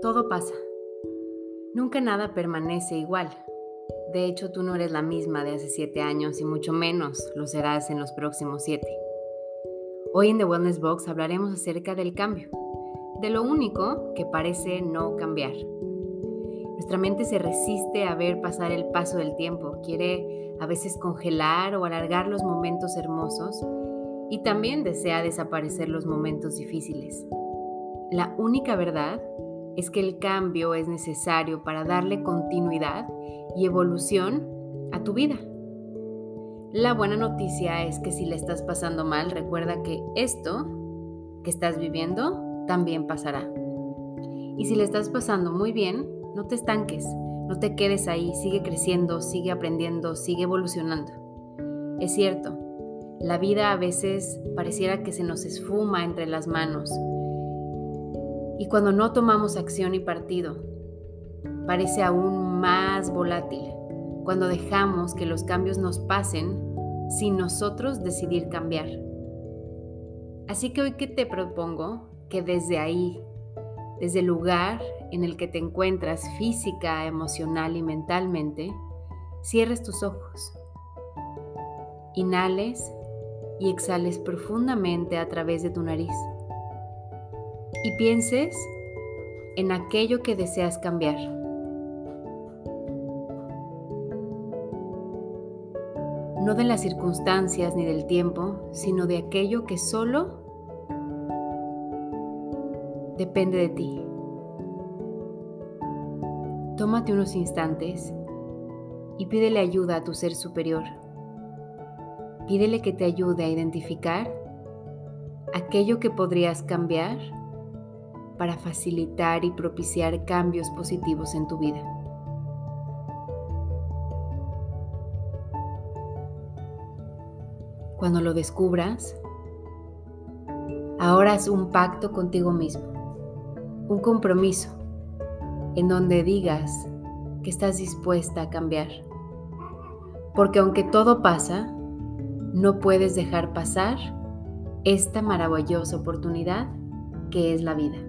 Todo pasa. Nunca nada permanece igual. De hecho, tú no eres la misma de hace siete años y mucho menos lo serás en los próximos siete. Hoy en The Wellness Box hablaremos acerca del cambio, de lo único que parece no cambiar. Nuestra mente se resiste a ver pasar el paso del tiempo, quiere a veces congelar o alargar los momentos hermosos y también desea desaparecer los momentos difíciles. La única verdad es que el cambio es necesario para darle continuidad y evolución a tu vida. La buena noticia es que si le estás pasando mal, recuerda que esto que estás viviendo también pasará. Y si le estás pasando muy bien, no te estanques, no te quedes ahí, sigue creciendo, sigue aprendiendo, sigue evolucionando. Es cierto, la vida a veces pareciera que se nos esfuma entre las manos y cuando no tomamos acción y partido, parece aún más volátil cuando dejamos que los cambios nos pasen sin nosotros decidir cambiar. Así que hoy que te propongo que desde ahí, desde el lugar en el que te encuentras física, emocional y mentalmente, cierres tus ojos, inhales y exhales profundamente a través de tu nariz y pienses en aquello que deseas cambiar. No de las circunstancias ni del tiempo, sino de aquello que solo depende de ti. Tómate unos instantes y pídele ayuda a tu ser superior. Pídele que te ayude a identificar aquello que podrías cambiar para facilitar y propiciar cambios positivos en tu vida. Cuando lo descubras, ahora haz un pacto contigo mismo, un compromiso en donde digas que estás dispuesta a cambiar. Porque aunque todo pasa, no puedes dejar pasar esta maravillosa oportunidad que es la vida.